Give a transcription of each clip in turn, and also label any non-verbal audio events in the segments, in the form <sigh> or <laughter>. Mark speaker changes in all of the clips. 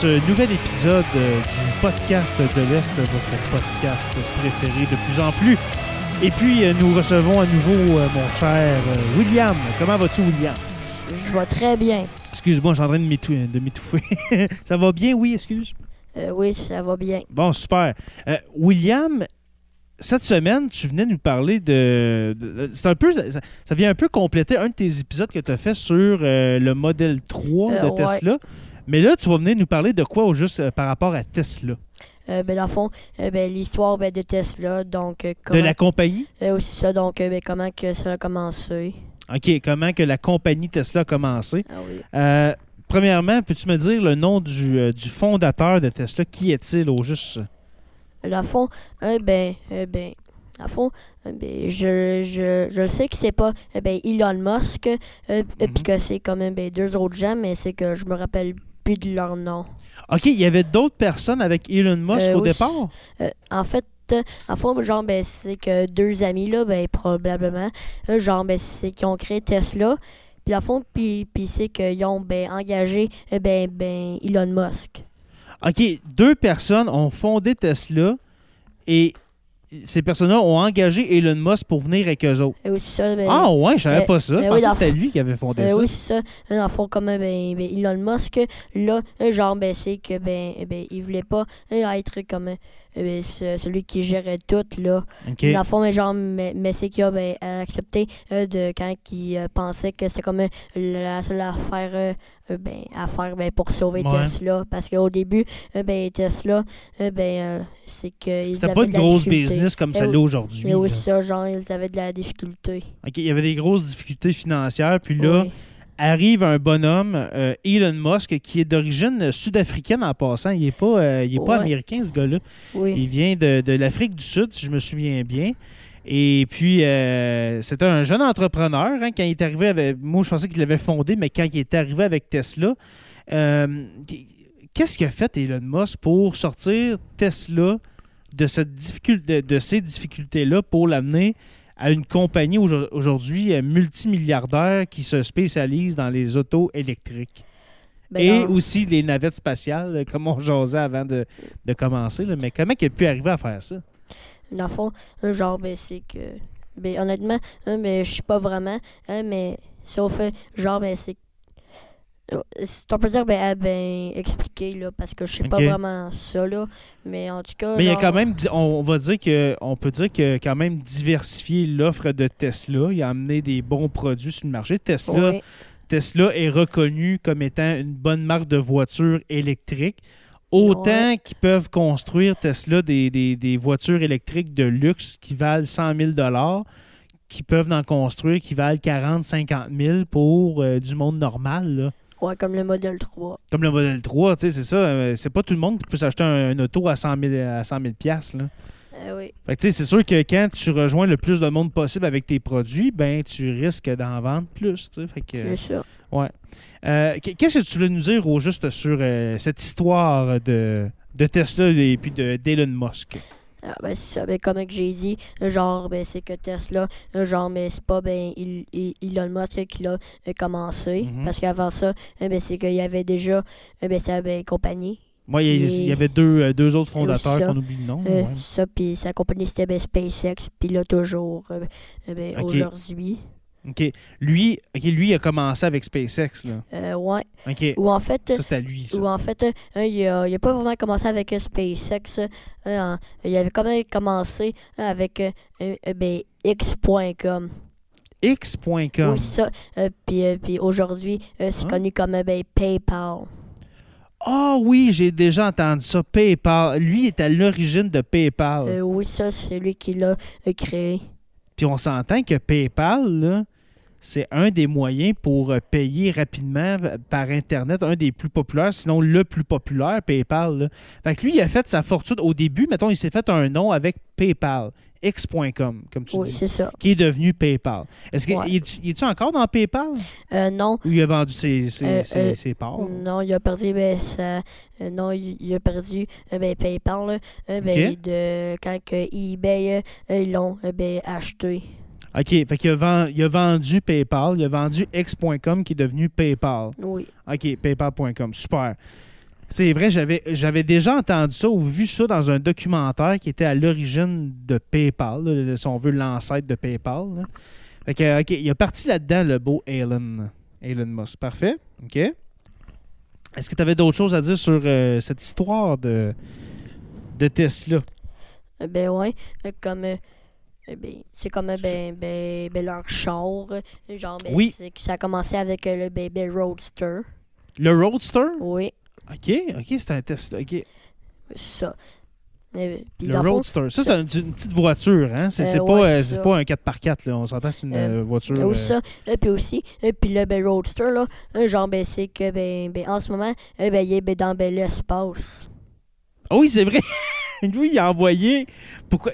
Speaker 1: Ce nouvel épisode euh, du podcast de l'Est, votre podcast préféré de plus en plus. Et puis, euh, nous recevons à nouveau euh, mon cher William. Comment vas-tu, William?
Speaker 2: Je vois très bien.
Speaker 1: Excuse-moi, je suis en train de m'étou- de m'étouffer. <laughs> ça va bien, oui, excuse?
Speaker 2: Euh, oui, ça va bien.
Speaker 1: Bon, super. Euh, William, cette semaine, tu venais nous parler de. de- c'est un peu. Ça, ça vient un peu compléter un de tes épisodes que tu as fait sur euh, le modèle 3
Speaker 2: Euh,
Speaker 1: de
Speaker 2: ouais.
Speaker 1: Tesla. Mais là, tu vas venir nous parler de quoi au juste euh, par rapport à Tesla?
Speaker 2: Euh, ben, dans le fond, euh, ben, l'histoire ben, de Tesla, donc, euh,
Speaker 1: De
Speaker 2: comment,
Speaker 1: la compagnie?
Speaker 2: aussi ça, donc, ben, comment que ça a commencé.
Speaker 1: OK, comment que la compagnie Tesla a commencé?
Speaker 2: Ah oui.
Speaker 1: Premièrement, peux-tu me dire le nom du, du fondateur de Tesla? Qui est-il au juste?
Speaker 2: Dans le fond, ben, ben, le fond, ben, je, je, je sais que c'est pas ben, Elon Musk, euh, euh,
Speaker 1: Mhm.
Speaker 2: puis que c'est quand même ben, deux autres gens, mais c'est que je me rappelle plus de leur nom.
Speaker 1: OK, il y avait d'autres personnes avec Elon Musk
Speaker 2: Euh,
Speaker 1: au
Speaker 2: oui,
Speaker 1: départ?
Speaker 2: Euh, en fait, euh, en fond, genre, ben, c'est que deux amis, là, ben, probablement, genre, ben, c'est qu'ils ont créé Tesla. Puis, en fond, puis, puis c'est qu'ils ont, ben, engagé, ben, ben, Elon Musk.
Speaker 1: OK, deux personnes ont fondé Tesla et ces personnes-là ont engagé Elon Musk pour venir avec eux autres.
Speaker 2: Et aussi ça, ben,
Speaker 1: Ah ouais, je savais
Speaker 2: euh,
Speaker 1: pas ça. Je
Speaker 2: oui,
Speaker 1: pensais que c'était lui qui avait fondé ça.
Speaker 2: oui, c'est ça. Dans le fond, comme ben, ben, Elon Musk, là, genre, ben, c'est que, ben, ben, il voulait pas euh, être comme euh, ce- celui qui gérait tout, là.
Speaker 1: OK.
Speaker 2: Dans le fond, mais genre, c'est qu'il a ben, accepté euh, de quand il euh, pensait que c'était comme euh, la seule affaire euh, ben, à faire ben, pour sauver
Speaker 1: Ouais.
Speaker 2: Tesla. Parce qu'au début, ben, Tesla, ben, c'est que
Speaker 1: C'était pas une grosse business comme
Speaker 2: Eh
Speaker 1: celle-là aujourd'hui.
Speaker 2: Mais oui, c'est ça, genre, ils avaient de la difficulté.
Speaker 1: OK, il y avait des grosses difficultés financières. Puis là,
Speaker 2: Oui.
Speaker 1: Arrive un bonhomme, euh, Elon Musk, qui est d'origine sud-africaine en passant. Il n'est pas, euh, il est pas
Speaker 2: Ouais.
Speaker 1: américain, ce gars-là.
Speaker 2: oui.
Speaker 1: Il vient de, de l'Afrique du Sud, si je me souviens bien. Et puis, euh, c'était un jeune entrepreneur. hein, quand il est arrivé avec. Moi, je pensais qu'il l'avait fondé, mais quand il est arrivé avec Tesla, euh, qu'est-ce qu'il a fait, Elon Musk, pour sortir Tesla de, cette difficulté, de ces difficultés-là pour l'amener à une compagnie aujourd- aujourd'hui euh, multimilliardaire qui se spécialise dans les autos électriques
Speaker 2: Ben,
Speaker 1: et aussi les navettes spatiales, euh, comme on jasait avant de, de commencer. là. Mais comment il a pu arriver à faire ça?
Speaker 2: Dans le fond, un genre, ben, c'est que. Ben, honnêtement, hein, mais je sais pas vraiment. Hein, mais sauf, genre, ben, c'est. On peut dire, ben, ben, expliquer, là, parce que je sais pas vraiment ça, là. Mais en tout cas.
Speaker 1: Mais il y a quand même, on va dire que, on peut dire a quand même diversifié l'offre de Tesla. Il a amené des bons produits sur le marché. Tesla, Tesla est reconnu comme étant une bonne marque de voitures électriques. Autant qu'ils peuvent construire Tesla des, des- des voitures électriques de luxe qui valent 100 000 qui peuvent en construire qui valent 40 50 000 pour euh, du monde normal. là.
Speaker 2: Ouais, comme le modèle 3.
Speaker 1: Comme le modèle 3, tu sais, c'est ça. euh, c'est pas tout le monde qui peut s'acheter un, un auto à 100 000, à 100 000 piastres, là.
Speaker 2: Euh, oui.
Speaker 1: Fait que, tu sais, c'est sûr que quand tu rejoins le plus de monde possible avec tes produits, ben tu risques d'en vendre plus. tu sais. Fait que,
Speaker 2: C'est
Speaker 1: ouais. Euh, qu- Qu'est-ce que tu voulais nous dire au juste sur euh, cette histoire de, de Tesla et puis de d'Elon Musk?
Speaker 2: Ah, ben, c'est ça. Ben, comme que j'ai dit, genre, ben, c'est que Tesla, genre, mais c'est pas, ben, Il- Il- Elon Musk qui l'a euh, commencé.
Speaker 1: Mhm.
Speaker 2: Parce qu'avant ça, euh, ben, c'est qu'il y avait déjà, euh, ben, sa ben, compagnie.
Speaker 1: Moi, il y, avait deux, euh, deux autres fondateurs qu'on oublie le nom.
Speaker 2: Euh,
Speaker 1: ouais.
Speaker 2: Ça, puis sa compagnie, c'était ben, SpaceX, puis là, toujours, euh, ben, aujourd'hui.
Speaker 1: OK. Lui, ok, lui, il a commencé avec SpaceX. Là.
Speaker 2: Euh, ouais.
Speaker 1: OK.
Speaker 2: Ou en fait,
Speaker 1: Ça, c'était à lui, ça.
Speaker 2: ou en fait, euh, il, a, il a pas vraiment commencé avec euh, SpaceX. euh, il avait quand même commencé avec euh, euh, ben, X.com.
Speaker 1: X.com.
Speaker 2: Oui, ça. Euh, puis puis aujourd'hui, euh, c'est
Speaker 1: Hein?
Speaker 2: connu comme ben, PayPal.
Speaker 1: Ah oui, j'ai déjà entendu ça. PayPal. Lui est à l'origine de PayPal.
Speaker 2: Euh, oui, ça, c'est lui qui l'a créé.
Speaker 1: Puis on s'entend que PayPal, là, c'est un des moyens pour euh, payer rapidement euh, par Internet, un des plus populaires, sinon le plus populaire, PayPal. là. Fait que lui, il a fait sa fortune au début, mettons, il s'est fait un nom avec PayPal, X.com, comme tu
Speaker 2: Oui,
Speaker 1: dis,
Speaker 2: c'est ça.
Speaker 1: qui est devenu PayPal. Est-ce que
Speaker 2: Ouais.
Speaker 1: il est-tu encore dans PayPal?
Speaker 2: Euh, non,
Speaker 1: ou il a vendu ses, ses,
Speaker 2: Euh,
Speaker 1: ses-
Speaker 2: euh,
Speaker 1: ses parts?
Speaker 2: Non, il a perdu ben, non, il, a perdu ben, PayPal là, ben, de quand que eBay ils l'ont acheté.
Speaker 1: OK, fait qu'il a, il a vendu PayPal, il a vendu X.com qui est devenu PayPal.
Speaker 2: Oui.
Speaker 1: OK, paypal.com, super. C'est vrai, j'avais, j'avais déjà entendu ça ou vu ça dans un documentaire qui était à l'origine de PayPal, là, si on veut l'ancêtre de PayPal. là. Fait que, OK, il a parti là-dedans le beau Elon, Elon Musk. Parfait. OK. Est-ce que tu avais d'autres choses à dire sur euh, cette histoire de, de Tesla?
Speaker 2: Euh, Ben ouais, comme euh, ben, c'est comme ben, ben, ben, leur char, genre ben,
Speaker 1: Oui.
Speaker 2: c'est que ça a commencé avec euh, le bébé Roadster.
Speaker 1: Le Roadster?
Speaker 2: Oui,
Speaker 1: OK, OK, c'est un Tesla. OK.
Speaker 2: ça. Puis
Speaker 1: Le
Speaker 2: fond,
Speaker 1: Roadster. Ça, c'est un- une petite voiture, hein? C'est,
Speaker 2: Euh,
Speaker 1: c'est
Speaker 2: ouais,
Speaker 1: pas, euh, pas un 4x4, là. On s'entend, c'est une
Speaker 2: Euh,
Speaker 1: voiture.
Speaker 2: ou ça, puis aussi, puis le ben, Roadster, là, genre, ben, c'est que, ben, ben, en ce moment, ben, il est ben, dans ben, l'espace.
Speaker 1: Ah oui, c'est vrai. <laughs> <laughs> Lui, il a envoyé. Pourquoi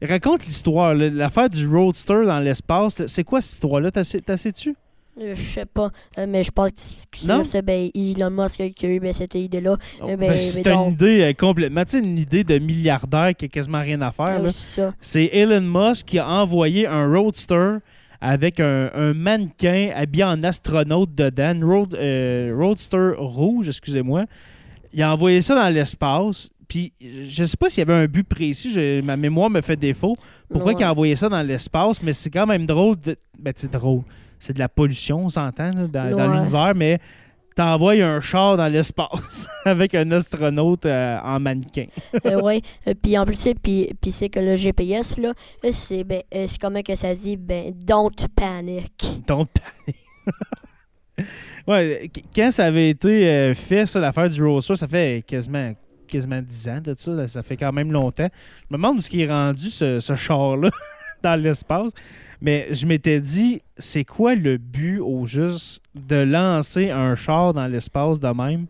Speaker 1: Raconte l'histoire. L'affaire du Roadster dans l'espace. C'est quoi cette histoire-là? T'as sais-tu?
Speaker 2: Euh, Je sais pas, euh, mais je pense que c'est ben, Elon Musk qui a eu ben, cette idée-là.
Speaker 1: Oh,
Speaker 2: Eh
Speaker 1: ben,
Speaker 2: ben,
Speaker 1: C'est une idée euh, complètement. Tu sais, une idée de milliardaire qui a quasiment rien à faire.
Speaker 2: Euh, ça.
Speaker 1: C'est Elon Musk qui a envoyé un Roadster avec un, un mannequin habillé en astronaute dedans. Road, euh, Roadster rouge, excusez-moi. Il a envoyé ça dans l'espace. Puis, je sais pas s'il y avait un but précis. je- ma mémoire me fait défaut. Pourquoi
Speaker 2: Ouais.
Speaker 1: il a envoyé ça dans l'espace? Mais c'est quand même drôle. De... Ben, c'est drôle. C'est de la pollution, on s'entend, là, dans, l'univers, mais t'envoies un char dans l'espace <laughs> avec un astronaute euh, en mannequin.
Speaker 2: Euh, ouais. Euh, puis en plus, c'est- puis, puis c'est que le GPS, là, c'est ben, c'est comment que ça dit, ben, don't panic.
Speaker 1: Don't panic. <laughs> ouais, qu- quand ça avait été fait, ça, l'affaire du Roadster, ça fait quasiment, quasiment 10 ans de ça. ça fait quand même longtemps. Je me demande où ce qui est rendu, ce, ce char-là, <laughs> dans l'espace. Mais je m'étais dit, c'est quoi le but au juste de lancer un char dans l'espace de même?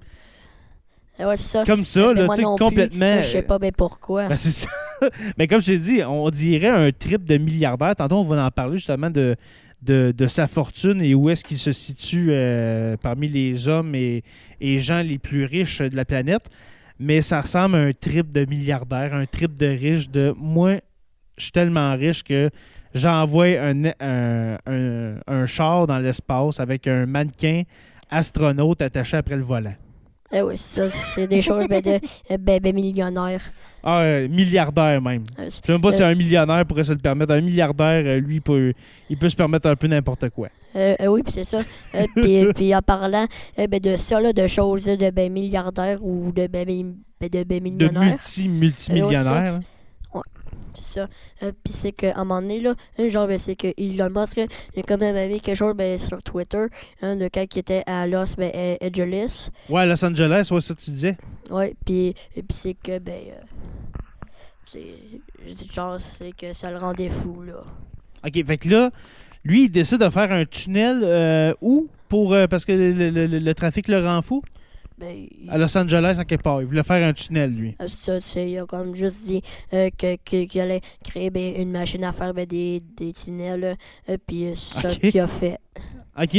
Speaker 2: Ouais, c'est ça.
Speaker 1: Comme ça,
Speaker 2: mais
Speaker 1: là, tu
Speaker 2: plus,
Speaker 1: complètement.
Speaker 2: euh, Je sais pas ben pourquoi?
Speaker 1: Ben, c'est ça. <laughs> Mais comme je t'ai dit, on dirait un trip de milliardaire. Tantôt, on va en parler justement de, de, de sa fortune et où est-ce qu'il se situe euh, parmi les hommes et, et gens les plus riches de la planète. Mais ça ressemble à un trip de milliardaire, un trip de riche de moi, je suis tellement riche que j'envoie un, un, un- un char dans l'espace avec un mannequin astronaute attaché après le volant.
Speaker 2: Eh oui, ça, c'est des choses ben, de euh, ben, ben, millionnaire.
Speaker 1: Ah, euh, milliardaire même.
Speaker 2: Euh,
Speaker 1: Je sais même pas si un millionnaire pourrait se le permettre. Un milliardaire, euh, lui, peut, il peut se permettre un peu n'importe quoi.
Speaker 2: Euh, euh, oui, puis c'est ça. <laughs> Euh, puis, en parlant euh, ben, de ça, là, de choses de ben, milliardaires ou de ben, ben, ben, de ben,
Speaker 1: De
Speaker 2: millionnaires,
Speaker 1: multi, multimillionnaire.
Speaker 2: C'est ça. Euh, puis c'est qu'à un moment donné, là, genre, ben, c'est que Elon Musk, là, quand même mis quelque chose ben, sur Twitter, hein, de quand il était à Los ben, euh, Angeles.
Speaker 1: Ouais, à Los Angeles, ouais, ça tu disais.
Speaker 2: Ouais, puis, c'est que, ben, euh, c'est, genre, c'est que ça le rendait fou, là.
Speaker 1: OK, fait que là, lui, il décide de faire un tunnel euh, où? Pour, euh, parce que le, le- le- le trafic le rend fou?
Speaker 2: Ben,
Speaker 1: À Los Angeles, en quelque part. Il voulait faire un tunnel, lui.
Speaker 2: euh, ça, c'est, il a comme juste dit euh, que, que- qu'il allait créer ben, une machine à faire ben, des, des tunnels, euh, puis euh, ça
Speaker 1: Ok.
Speaker 2: qu'il a fait.
Speaker 1: OK.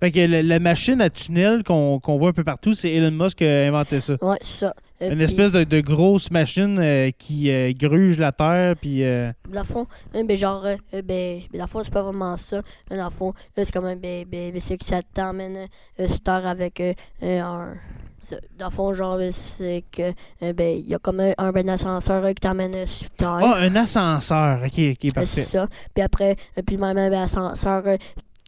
Speaker 1: Fait que la, la machine à tunnel qu'on qu'on voit un peu partout, c'est Elon Musk qui a inventé ça.
Speaker 2: Ouais, ça. Euh,
Speaker 1: Une
Speaker 2: puis,
Speaker 1: espèce de, de grosse machine qui gruge la terre, puis... euh,
Speaker 2: le fond, hein, ben, genre, ben, le fond, c'est pas vraiment ça. Le fond, c'est quand même, ben, ben, c'est que ça t'emmène euh, sur Terre avec un. Dans le fond, genre, c'est que, euh, ben, il y a comme un, un ben, ascenseur qui t'emmène sur Terre.
Speaker 1: Ah, un ascenseur. OK, OK,
Speaker 2: Euh, c'est
Speaker 1: parfait.
Speaker 2: ça. Puis après, euh, puis même un ben, ascenseur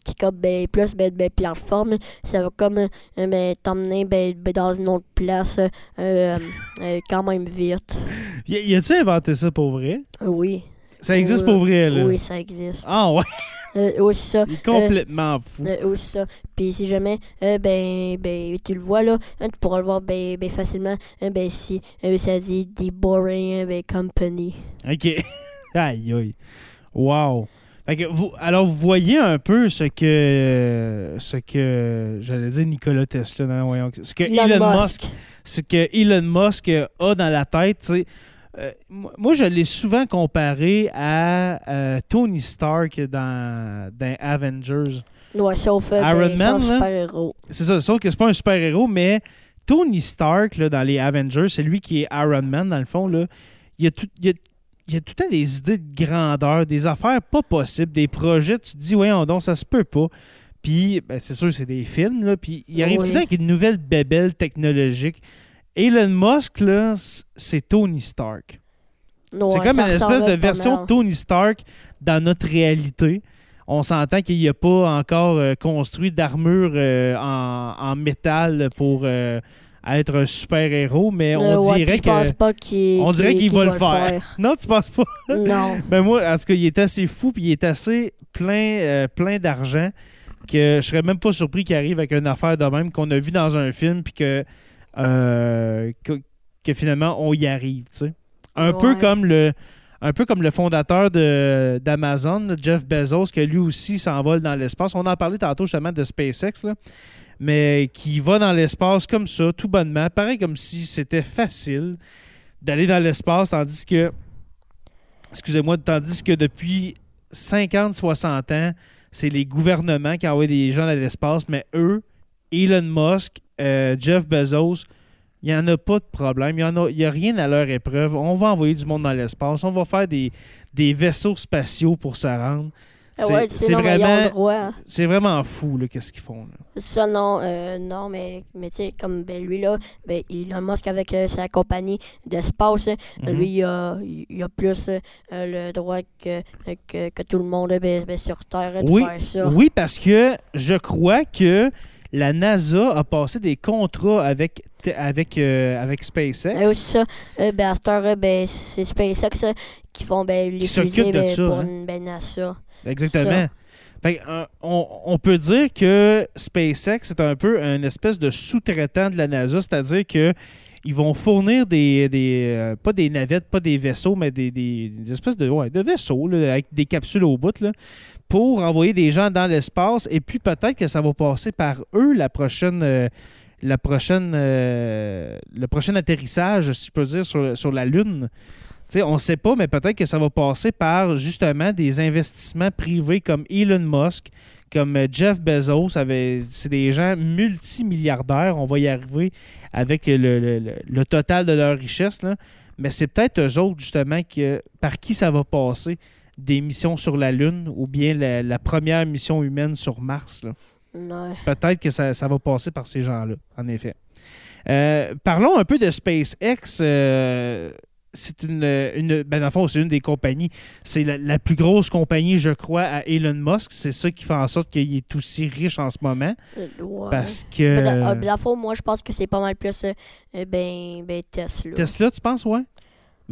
Speaker 2: qui comme ben, plus ben, ben, plateforme, ça va comme ben, t'emmener ben, ben, dans une autre place euh, euh, euh, quand même vite.
Speaker 1: Y, y a-tu inventé ça pour vrai?
Speaker 2: Oui.
Speaker 1: Ça existe
Speaker 2: Oui,
Speaker 1: pour vrai, là?
Speaker 2: Oui, ça existe.
Speaker 1: Ah ouais,
Speaker 2: Euh, oui, c'est ça.
Speaker 1: il est complètement fou.
Speaker 2: Euh, oui, c'est ça. Puis si jamais, euh, ben, ben, tu le vois là, hein, tu pourras le voir ben, ben facilement, hein, ben, si euh, ça dit The Boring ben, Company.
Speaker 1: OK. <laughs> aïe, aïe. Wow. Fait que vous, alors, vous voyez un peu ce que, ce que, j'allais dire Nikola Tesla, non, voyons, ce que Elon, Musk, ce que Elon Musk a dans la tête, tu sais. Euh, moi, je l'ai souvent comparé à euh, Tony Stark dans, dans Avengers.
Speaker 2: Ouais, sauf euh,
Speaker 1: Iron
Speaker 2: ben,
Speaker 1: Man,
Speaker 2: super-héros.
Speaker 1: C'est ça, sauf que c'est pas un super-héros, mais Tony Stark, là, dans les Avengers, c'est lui qui est Iron Man, dans le fond. Là. Il, y a tout, il, y a, il y a tout le temps des idées de grandeur, des affaires pas possibles, des projets, tu te dis, ouais, donc ça se peut pas. Puis, ben, c'est sûr, c'est des films, là, puis il arrive
Speaker 2: Oui.
Speaker 1: tout le temps avec une nouvelle bébelle technologique. Elon Musk, là, c'est Tony Stark.
Speaker 2: Ouais,
Speaker 1: c'est comme une espèce de version de. Tony Stark dans notre réalité. On s'entend qu'il n'a pas encore euh, construit d'armure euh, en, en métal pour euh, être un super-héros, mais on
Speaker 2: ouais,
Speaker 1: dirait
Speaker 2: pense pas
Speaker 1: On dirait qu'il va le faire. <laughs> Non, tu penses pas?
Speaker 2: non. <laughs>
Speaker 1: Ben moi, en tout cas, il est assez fou puis il est assez plein, plein d'argent que je serais même pas surpris qu'il arrive avec une affaire de même qu'on a vu dans un film puis que, euh, que, que finalement on y arrive, tu sais. Un peu comme le un peu comme le fondateur d'Amazon, Jeff Bezos, que lui aussi s'envole dans l'espace. On en parlait tantôt justement de SpaceX, là, mais qui va dans l'espace comme ça, tout bonnement, pareil comme si c'était facile d'aller dans l'espace, tandis que excusez-moi, tandis que depuis 50, 60 ans, c'est les gouvernements qui envoient des gens dans l'espace, mais eux, Elon Musk, euh, Jeff Bezos, il n'y en a pas de problème. Il n'y a, rien à leur épreuve. On va envoyer du monde dans l'espace. On va faire des, des vaisseaux spatiaux pour se rendre.
Speaker 2: Ah
Speaker 1: C'est
Speaker 2: ouais,
Speaker 1: vraiment,
Speaker 2: hein.
Speaker 1: c'est vraiment fou, là, qu'est-ce qu'ils font. là.
Speaker 2: Ça, non, euh, non, mais, mais tu sais, comme ben, lui, là, ben, Elon Musk avec euh, sa compagnie d'espace,
Speaker 1: Mhm.
Speaker 2: lui, il a, il a plus euh, le droit que, que, que tout le monde ben, ben, sur Terre de
Speaker 1: Oui,
Speaker 2: faire ça.
Speaker 1: Oui, parce que je crois que la NASA a passé des contrats avec, avec, euh, avec SpaceX.
Speaker 2: Et aussi ça, euh, ben, à euh, ben, c'est SpaceX euh, qui font ben, les fusées ben,
Speaker 1: ça,
Speaker 2: pour
Speaker 1: hein.
Speaker 2: ben, NASA.
Speaker 1: Exactement.
Speaker 2: Ça.
Speaker 1: Fait on, on peut dire que SpaceX est un peu un espèce de sous-traitant de la NASA, c'est-à-dire que ils vont fournir des, des pas des navettes, pas des vaisseaux, mais des, des- des espèces de, ouais, de vaisseaux là, avec des capsules au bout là, pour envoyer des gens dans l'espace. Et puis peut-être que ça va passer par eux la prochaine, euh, euh, le prochain atterrissage, si je peux dire, sur, la Lune. On ne sait pas, mais peut-être que ça va passer par justement des investissements privés comme Elon Musk, comme euh, Jeff Bezos. C'est des gens multimilliardaires. On va y arriver avec le, total de leur richesse. Mais c'est peut-être eux autres, justement, par qui ça va passer des missions sur la Lune ou bien la, la première mission humaine sur Mars. Peut-être que ça, ça va passer par ces gens-là, en effet. Euh, parlons un peu de SpaceX. euh, c'est une, une ben c'est une des compagnies. C'est la, la plus grosse compagnie, je crois, à Elon Musk. C'est ça qui fait en sorte qu'il est aussi riche en ce moment.
Speaker 2: Euh, ouais.
Speaker 1: Parce que.
Speaker 2: le fond, moi, je pense que c'est pas mal plus euh, ben, ben, Tesla.
Speaker 1: Tesla, tu penses, ouais?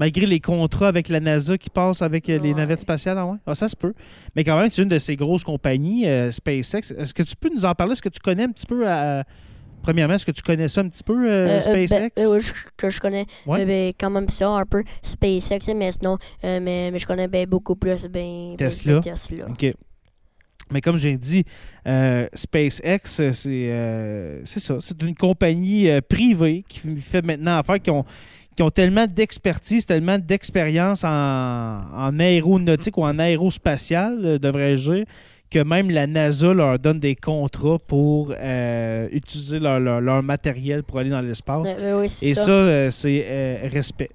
Speaker 1: Malgré les contrats avec la NASA qui passent avec euh, les
Speaker 2: Ouais.
Speaker 1: navettes spatiales, ah ouais? Ah, ça se peut. Mais quand même, c'est une de ces grosses compagnies, euh, SpaceX. Est-ce que tu peux nous en parler? Est-ce que tu connais un petit peu, à- premièrement, est-ce que tu connais ça un petit peu, euh,
Speaker 2: ben,
Speaker 1: SpaceX?
Speaker 2: oui, je, que je connais
Speaker 1: Ouais.
Speaker 2: ben, quand même ça, un peu SpaceX, mais sinon, mais, mais je connais ben, beaucoup plus ben, ben,
Speaker 1: Tesla.
Speaker 2: Tesla.
Speaker 1: OK. Mais comme j'ai dit, euh, SpaceX, c'est euh, ça. C'est une compagnie euh, privée qui fait maintenant affaire, qui ont, qui ont tellement d'expertise, tellement d'expérience en, en aéronautique ou en aérospatial, euh, devrais-je dire, que même la NASA leur donne des contrats pour euh, utiliser leur, leur- leur matériel pour aller dans l'espace.
Speaker 2: Ben, ben oui,
Speaker 1: Et
Speaker 2: ça.
Speaker 1: ça, euh, c'est euh, respect.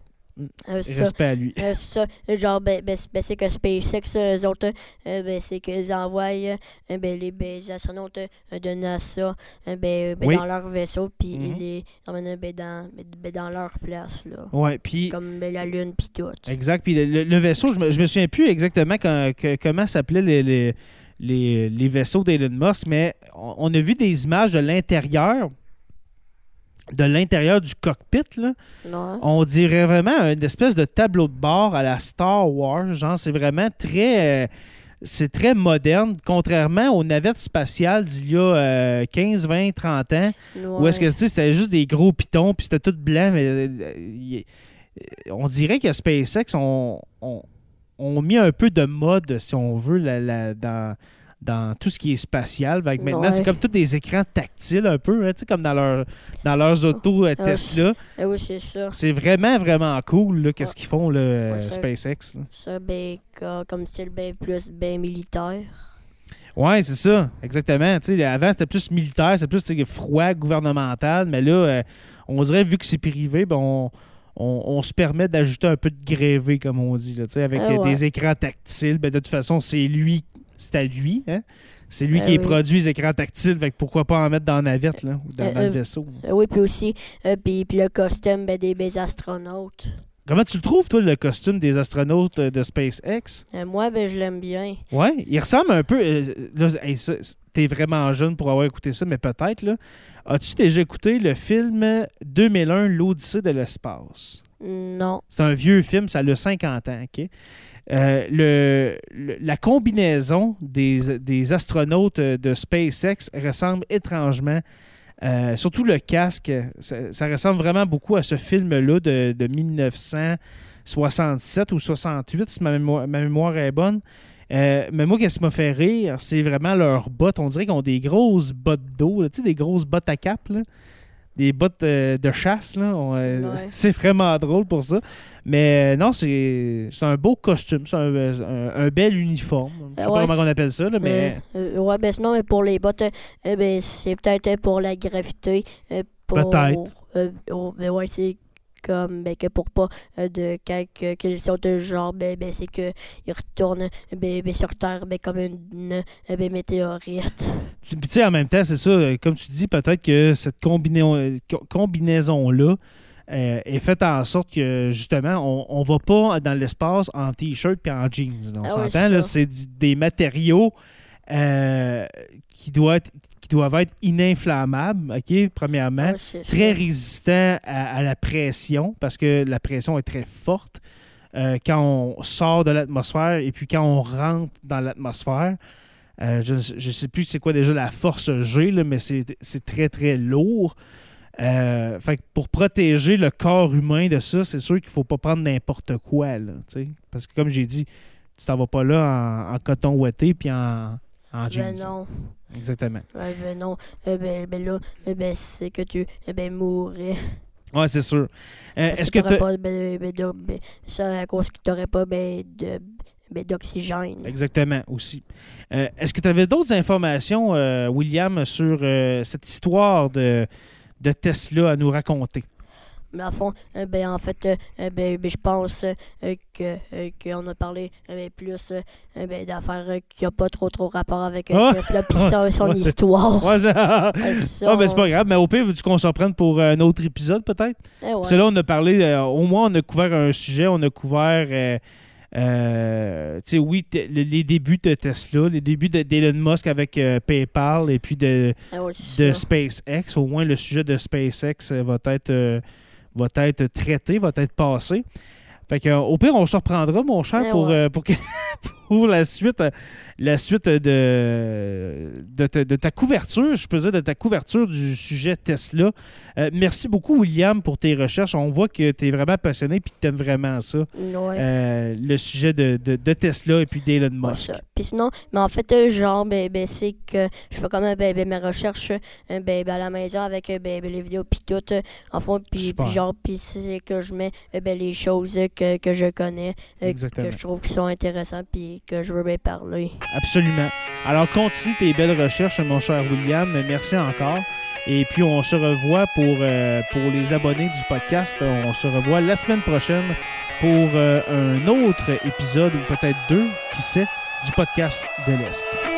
Speaker 2: Euh, ça.
Speaker 1: Respect à lui.
Speaker 2: Euh, c'est ça, Euh, genre, ben, ben, ben, c'est que SpaceX, euh, eux autres, euh, ben, c'est qu'ils envoient euh, ben, les, ben, les astronautes euh, de NASA euh, ben, ben,
Speaker 1: Oui.
Speaker 2: dans leur vaisseau, puis
Speaker 1: Mhm.
Speaker 2: ils les emmènent ben, dans, ben, ben, dans leur place, là.
Speaker 1: Ouais, puis
Speaker 2: Comme ben, la Lune, puis tout.
Speaker 1: Exact. Puis le, le- vaisseau, je me, je me souviens plus exactement quand- que- comment s'appelaient les, les, les- les vaisseaux d'Elon Musk, mais on, on a vu des images de l'intérieur, de l'intérieur du cockpit. Là. On dirait vraiment une espèce de tableau de bord à la Star Wars. Genre, c'est vraiment très. euh, c'est très moderne, contrairement aux navettes spatiales d'il y a euh, 15, 20, 30 ans. Ou est-ce que c'était juste des gros pitons, puis c'était tout blanc, mais euh, euh, on dirait que SpaceX ont, ont- ont mis un peu de mode, si on veut, la- la- dans, dans tout ce qui est spatial. Fait que maintenant,
Speaker 2: Ouais.
Speaker 1: c'est comme tous des écrans tactiles un peu, hein, comme dans, leur, dans leurs autos euh,
Speaker 2: Ah,
Speaker 1: Tesla.
Speaker 2: Eh oui, c'est ça.
Speaker 1: C'est vraiment, vraiment cool, qu'est-ce qu'ils font, là, euh,
Speaker 2: Ouais,
Speaker 1: SpaceX. là.
Speaker 2: Ça, ben, co- comme style, ben, plus, ben, militaire.
Speaker 1: Ouais, c'est ça, exactement. Avant, c'était plus militaire, c'était plus froid, gouvernemental, mais là, euh, on dirait, vu que c'est privé, ben, on, on- on se permet d'ajouter un peu de grévé, comme on dit, là, avec
Speaker 2: Ah ouais.
Speaker 1: des écrans tactiles. Ben, de toute façon, c'est lui, c'est à lui. Hein? C'est lui
Speaker 2: Ben
Speaker 1: qui
Speaker 2: oui.
Speaker 1: produit, les écrans tactiles. Fait que pourquoi pas en mettre dans la navette, là, ou dans,
Speaker 2: Euh,
Speaker 1: dans le
Speaker 2: euh,
Speaker 1: vaisseau.
Speaker 2: Euh, oui, puis aussi, puis, le costume ben, des, des astronautes.
Speaker 1: Comment tu le trouves, toi, le costume des astronautes de SpaceX?
Speaker 2: Moi, ben, je l'aime bien.
Speaker 1: Ouais, il ressemble un peu. là, hey, t'es vraiment jeune pour avoir écouté ça, mais peut-être, là. As-tu déjà écouté le film 2001, L'Odyssée de l'espace?
Speaker 2: Non.
Speaker 1: C'est un vieux film, ça a 50 ans, OK? Euh, la combinaison des, astronautes euh, de SpaceX ressemble étrangement, euh, surtout le casque, ça, ressemble vraiment beaucoup à ce film-là de, de 1967 ou 68, si ma mémoire, est bonne. Mais moi, qu'est-ce qui m'a fait rire, c'est vraiment leurs bottes. On dirait qu'ils ont des grosses bottes d'eau, des grosses bottes à cap. Des bottes euh, de chasse. Là. On, euh,
Speaker 2: Ouais. <laughs>
Speaker 1: c'est vraiment drôle pour ça. Mais euh, non, c'est c'est un beau costume, c'est un, un- un bel uniforme. Je sais pas comment on appelle ça, là, mais
Speaker 2: Euh, ouais, ben sinon, mais pour les bottes, euh, ben, c'est peut-être pour la gravité. euh, pour,
Speaker 1: Peut-être.
Speaker 2: oh, ben ouais, c'est comme ben, que pour pas euh, de quelque qu'ils sont de genre, ben, ben, c'est que ils retournent ben, ben, sur Terre ben, comme une euh, ben, météorite. <laughs>
Speaker 1: Puis tu sais, en même temps, c'est ça, euh, comme tu dis, peut-être que cette euh, co- combinaison-là euh, est faite en sorte que, justement, on, on va pas dans l'espace en T-shirt puis en jeans. on
Speaker 2: Ah
Speaker 1: s'entend,
Speaker 2: c'est
Speaker 1: des matériaux euh, qui, doivent être, qui doivent être ininflammables, OK, premièrement.
Speaker 2: Ouais, c'est
Speaker 1: très
Speaker 2: ça.
Speaker 1: résistant à, à la pression parce que la pression est très forte euh, quand on sort de l'atmosphère et puis quand on rentre dans l'atmosphère. Euh, je ne sais plus c'est quoi déjà la force G, là, mais c'est très très lourd. Euh, fait que pour protéger le corps humain de ça, c'est sûr qu'il faut pas prendre n'importe quoi. Là, parce que comme j'ai dit, tu t'en vas pas là en, en coton ouaté puis en, en jeans.
Speaker 2: Ben non,
Speaker 1: Exactement.
Speaker 2: Ben non, Euh, ben, ben là, euh, ben, c'est que tu euh, ben, mourrais.
Speaker 1: Ouais, c'est sûr. Euh, Est-ce
Speaker 2: que
Speaker 1: tu
Speaker 2: pas ben, ben, de- ben, ça à cause que t'aurais pas ben, de ben, d'oxygène.
Speaker 1: Exactement, aussi. Euh, Est-ce que tu avais d'autres informations, euh, William, sur euh, cette histoire de, de Tesla à nous raconter?
Speaker 2: Mais à fond, euh, ben en fait, euh, euh, ben, ben, je pense que qu'on a parlé ben, plus ben, d'affaires qui n'ont pas trop trop rapport avec
Speaker 1: Ah!
Speaker 2: Tesla <laughs> puis son, histoire. <laughs>
Speaker 1: Ah, mais c'est pas grave. Mais au pire, veux-tu qu'on s'en prenne pour un autre épisode, peut-être?
Speaker 2: Eh ouais.
Speaker 1: Parce que là, on a parlé, euh, au moins, on a couvert un sujet, on a couvert, euh, euh, tu sais, oui, les débuts de Tesla, les débuts de- d'Elon Musk avec euh, PayPal et puis de,
Speaker 2: Eh
Speaker 1: de. SpaceX. Au moins, le sujet de SpaceX va être, euh, va être traité, va être passé. Fait que, euh, au pire, on se reprendra, mon cher,
Speaker 2: Eh
Speaker 1: pour,
Speaker 2: ouais.
Speaker 1: euh, pour, que- <laughs> <laughs> pour la suite, la suite de, de, ta- de ta couverture, je peux dire, de ta couverture du sujet Tesla. Euh, merci beaucoup, William, pour tes recherches. On voit que tu es vraiment passionné et que tu aimes vraiment ça,
Speaker 2: Ouais.
Speaker 1: euh, le sujet de, de- Tesla et puis d'Elon
Speaker 2: Ouais,
Speaker 1: Musk.
Speaker 2: ça. Puis sinon, mais en fait, euh, genre, ben, ben, c'est que je fais quand même ben, ben, mes recherches ben, ben, à la maison avec ben, ben, les vidéos puis tout, en fond, puis genre, puis c'est que je mets ben, les choses que, que je connais, que je trouve qui sont intéressantes puis que je veux bien parler.
Speaker 1: Absolument. Alors, continue tes belles recherches, mon cher William. Merci encore. Et puis, on se revoit pour, euh, pour les abonnés du podcast. On se revoit la semaine prochaine pour euh, un autre épisode, ou peut-être deux, qui sait, du podcast de l'Est.